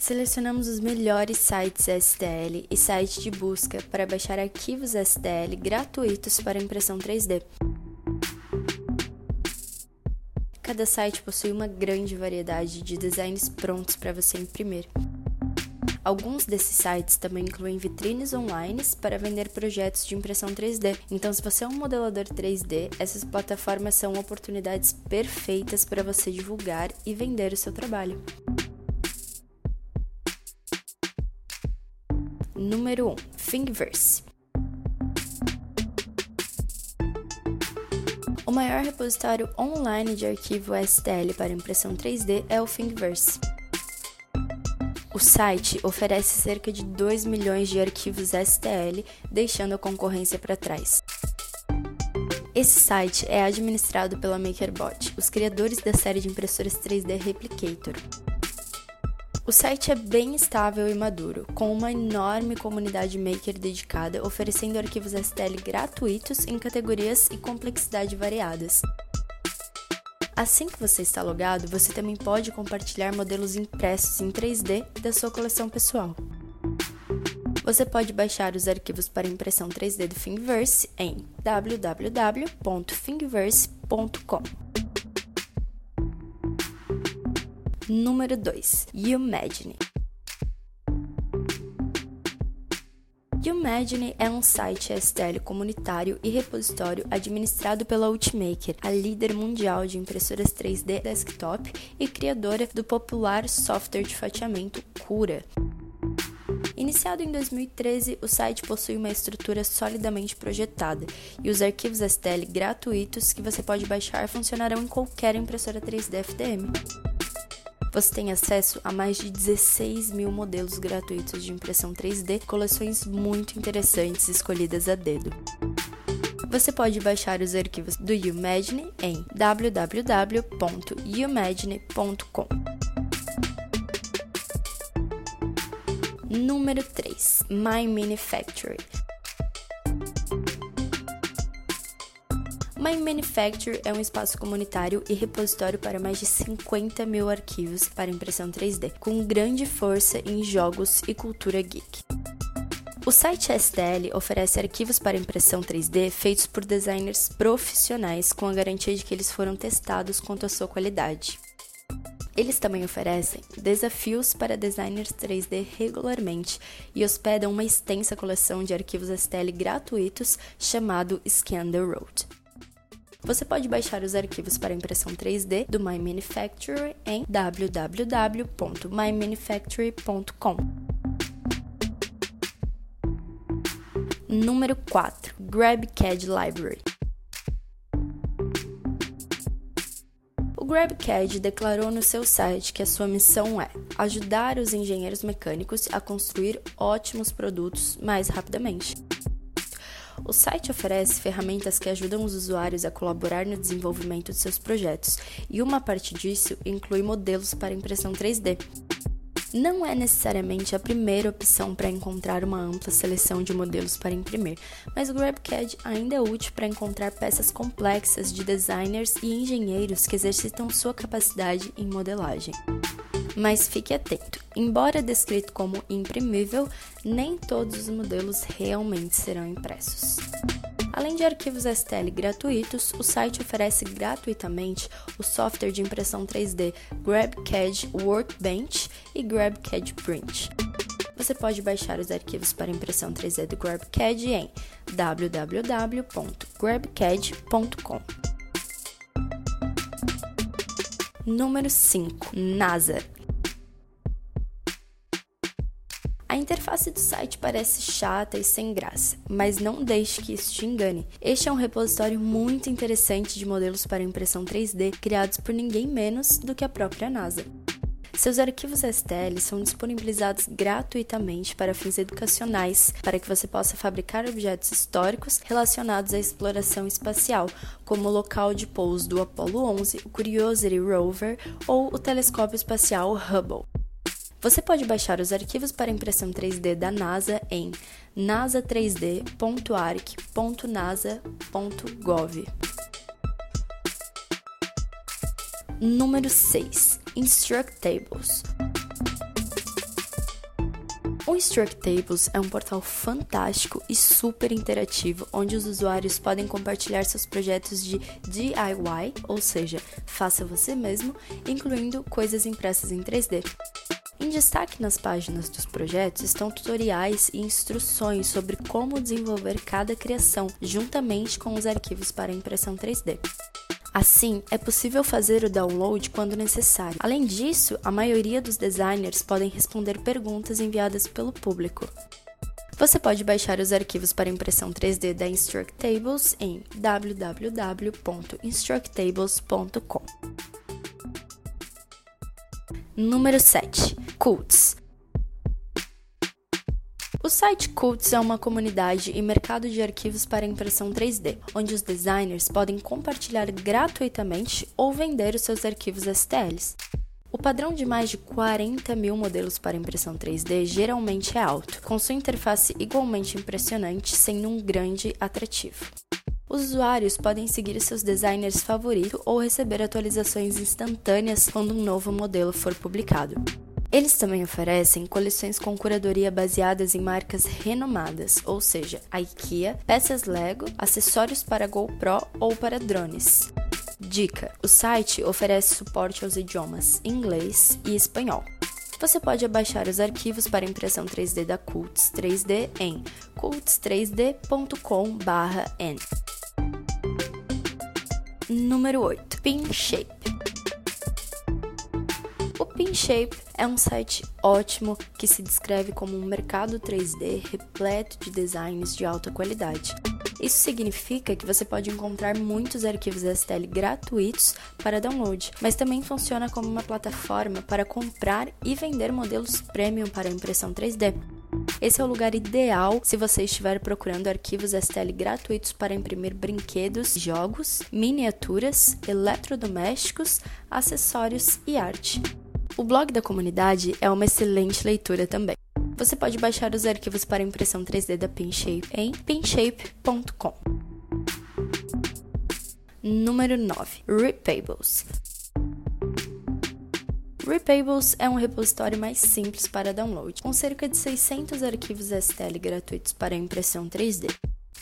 Selecionamos os melhores sites STL e sites de busca para baixar arquivos STL gratuitos para impressão 3D. Cada site possui uma grande variedade de designs prontos para você imprimir. Alguns desses sites também incluem vitrines online para vender projetos de impressão 3D. Então, se você é um modelador 3D, essas plataformas são oportunidades perfeitas para você divulgar e vender o seu trabalho. Número 1: Thingiverse. O maior repositório online de arquivo STL para impressão 3D é o Thingiverse. O site oferece cerca de 2 milhões de arquivos STL, deixando a concorrência para trás. Esse site é administrado pela MakerBot, os criadores da série de impressoras 3D Replicator. O site é bem estável e maduro, com uma enorme comunidade maker dedicada, oferecendo arquivos STL gratuitos em categorias e complexidade variadas. Assim que você está logado, você também pode compartilhar modelos impressos em 3D da sua coleção pessoal. Você pode baixar os arquivos para impressão 3D do Thingiverse em www.thingiverse.com. Número 2. Imagine. Imagine é um site STL comunitário e repositório administrado pela Ultimaker, a líder mundial de impressoras 3D desktop e criadora do popular software de fatiamento Cura. Iniciado em 2013, o site possui uma estrutura solidamente projetada e os arquivos STL gratuitos que você pode baixar funcionarão em qualquer impressora 3D FDM. Você tem acesso a mais de 16 mil modelos gratuitos de impressão 3D, coleções muito interessantes escolhidas a dedo. Você pode baixar os arquivos do Umagine em www.umagine.com. Número 3. My Manufacturing My Manufacture é um espaço comunitário e repositório para mais de 50 mil arquivos para impressão 3D, com grande força em jogos e cultura geek. O site STL oferece arquivos para impressão 3D feitos por designers profissionais com a garantia de que eles foram testados quanto à sua qualidade. Eles também oferecem desafios para designers 3D regularmente e hospedam uma extensa coleção de arquivos STL gratuitos chamado Scan the Road. Você pode baixar os arquivos para impressão 3D do My Manufacturer em www.mymanufacturer.com. Número 4. GrabCAD Library. O GrabCAD declarou no seu site que a sua missão é ajudar os engenheiros mecânicos a construir ótimos produtos mais rapidamente. O site oferece ferramentas que ajudam os usuários a colaborar no desenvolvimento de seus projetos, e uma parte disso inclui modelos para impressão 3D. Não é necessariamente a primeira opção para encontrar uma ampla seleção de modelos para imprimir, mas o GrabCAD ainda é útil para encontrar peças complexas de designers e engenheiros que exercitam sua capacidade em modelagem. Mas fique atento, embora descrito como imprimível, nem todos os modelos realmente serão impressos. Além de arquivos STL gratuitos, o site oferece gratuitamente o software de impressão 3D GrabCAD Workbench e GrabCAD Print. Você pode baixar os arquivos para impressão 3D do GrabCAD em www.grabcad.com. Número 5. NASA interface do site parece chata e sem graça, mas não deixe que isso te engane. Este é um repositório muito interessante de modelos para impressão 3D criados por ninguém menos do que a própria NASA. Seus arquivos STL são disponibilizados gratuitamente para fins educacionais, para que você possa fabricar objetos históricos relacionados à exploração espacial, como o local de pouso do Apollo 11, o Curiosity Rover ou o telescópio espacial Hubble. Você pode baixar os arquivos para impressão 3D da NASA em nasa3d.arc.nasa.gov. Número 6. Instructables. Instructables é um portal fantástico e super interativo, onde os usuários podem compartilhar seus projetos de DIY, ou seja, faça você mesmo, incluindo coisas impressas em 3D. Em destaque nas páginas dos projetos estão tutoriais e instruções sobre como desenvolver cada criação, juntamente com os arquivos para impressão 3D. Assim, é possível fazer o download quando necessário. Além disso, a maioria dos designers podem responder perguntas enviadas pelo público. Você pode baixar os arquivos para impressão 3D da Instructables em www.instructables.com. Número 7. Cults. O site Cults é uma comunidade e mercado de arquivos para impressão 3D, onde os designers podem compartilhar gratuitamente ou vender os seus arquivos STLs. O padrão de mais de 40 mil modelos para impressão 3D geralmente é alto, com sua interface igualmente impressionante, sendo um grande atrativo. Os usuários podem seguir seus designers favoritos ou receber atualizações instantâneas quando um novo modelo for publicado. Eles também oferecem coleções com curadoria baseadas em marcas renomadas, ou seja, a IKEA, peças Lego, acessórios para GoPro ou para drones. Dica: o site oferece suporte aos idiomas inglês e espanhol. Você pode abaixar os arquivos para impressão 3D da Cults 3D em cults3d.com/n. Número 8. PinShape. O PinShape é um site ótimo que se descreve como um mercado 3D repleto de designs de alta qualidade. Isso significa que você pode encontrar muitos arquivos STL gratuitos para download, mas também funciona como uma plataforma para comprar e vender modelos premium para impressão 3D. Esse é o lugar ideal se você estiver procurando arquivos STL gratuitos para imprimir brinquedos, jogos, miniaturas, eletrodomésticos, acessórios e arte. O blog da comunidade é uma excelente leitura também. Você pode baixar os arquivos para impressão 3D da Pinshape em pinshape.com. Número 9. Ripables. Ripables é um repositório mais simples para download, com cerca de 600 arquivos STL gratuitos para impressão 3D.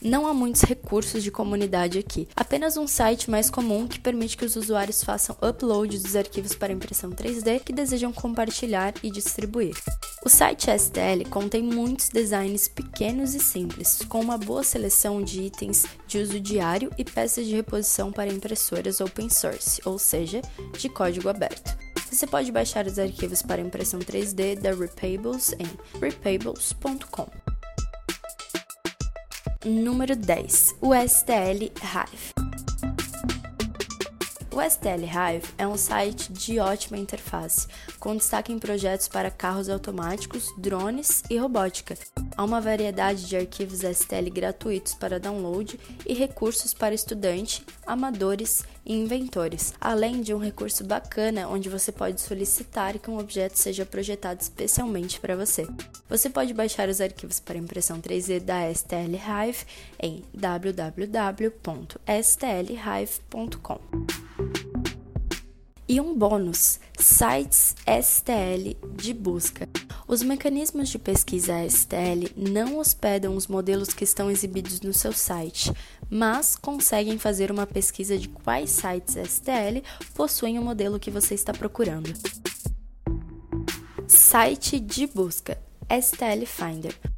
Não há muitos recursos de comunidade aqui, apenas um site mais comum que permite que os usuários façam upload dos arquivos para impressão 3D que desejam compartilhar e distribuir. O site STL contém muitos designs pequenos e simples, com uma boa seleção de itens de uso diário e peças de reposição para impressoras open source, ou seja, de código aberto. Você pode baixar os arquivos para impressão 3D da Repables em repables.com. Número 10. O STL Hive. O STL Hive é um site de ótima interface, com destaque em projetos para carros automáticos, drones e robótica. Há uma variedade de arquivos STL gratuitos para download e recursos para estudante, amadores e inventores, além de um recurso bacana onde você pode solicitar que um objeto seja projetado especialmente para você. Você pode baixar os arquivos para impressão 3D da STL Hive em www.stlhive.com. E um bônus: sites STL de busca. Os mecanismos de pesquisa STL não hospedam os modelos que estão exibidos no seu site, mas conseguem fazer uma pesquisa de quais sites STL possuem o modelo que você está procurando. Site de busca STL Finder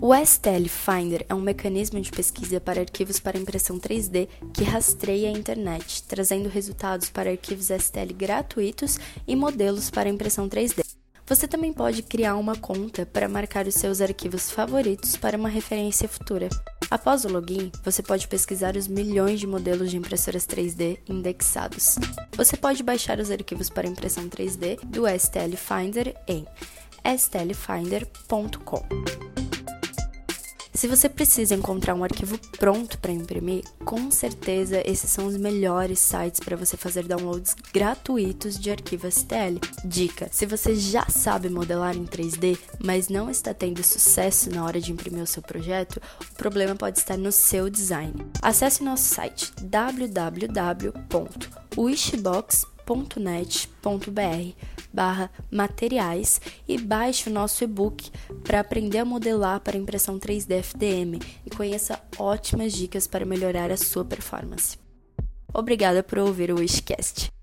o STL Finder é um mecanismo de pesquisa para arquivos para impressão 3D que rastreia a internet, trazendo resultados para arquivos STL gratuitos e modelos para impressão 3D. Você também pode criar uma conta para marcar os seus arquivos favoritos para uma referência futura. Após o login, você pode pesquisar os milhões de modelos de impressoras 3D indexados. Você pode baixar os arquivos para impressão 3D do STL Finder em stlfinder.com. Se você precisa encontrar um arquivo pronto para imprimir, com certeza esses são os melhores sites para você fazer downloads gratuitos de arquivo STL. Dica: se você já sabe modelar em 3D, mas não está tendo sucesso na hora de imprimir o seu projeto, o problema pode estar no seu design. Acesse nosso site www.wishbox.com barra materiais e baixe o nosso e-book para aprender a modelar para impressão 3D FDM e conheça ótimas dicas para melhorar a sua performance. Obrigada por ouvir o Wishcast.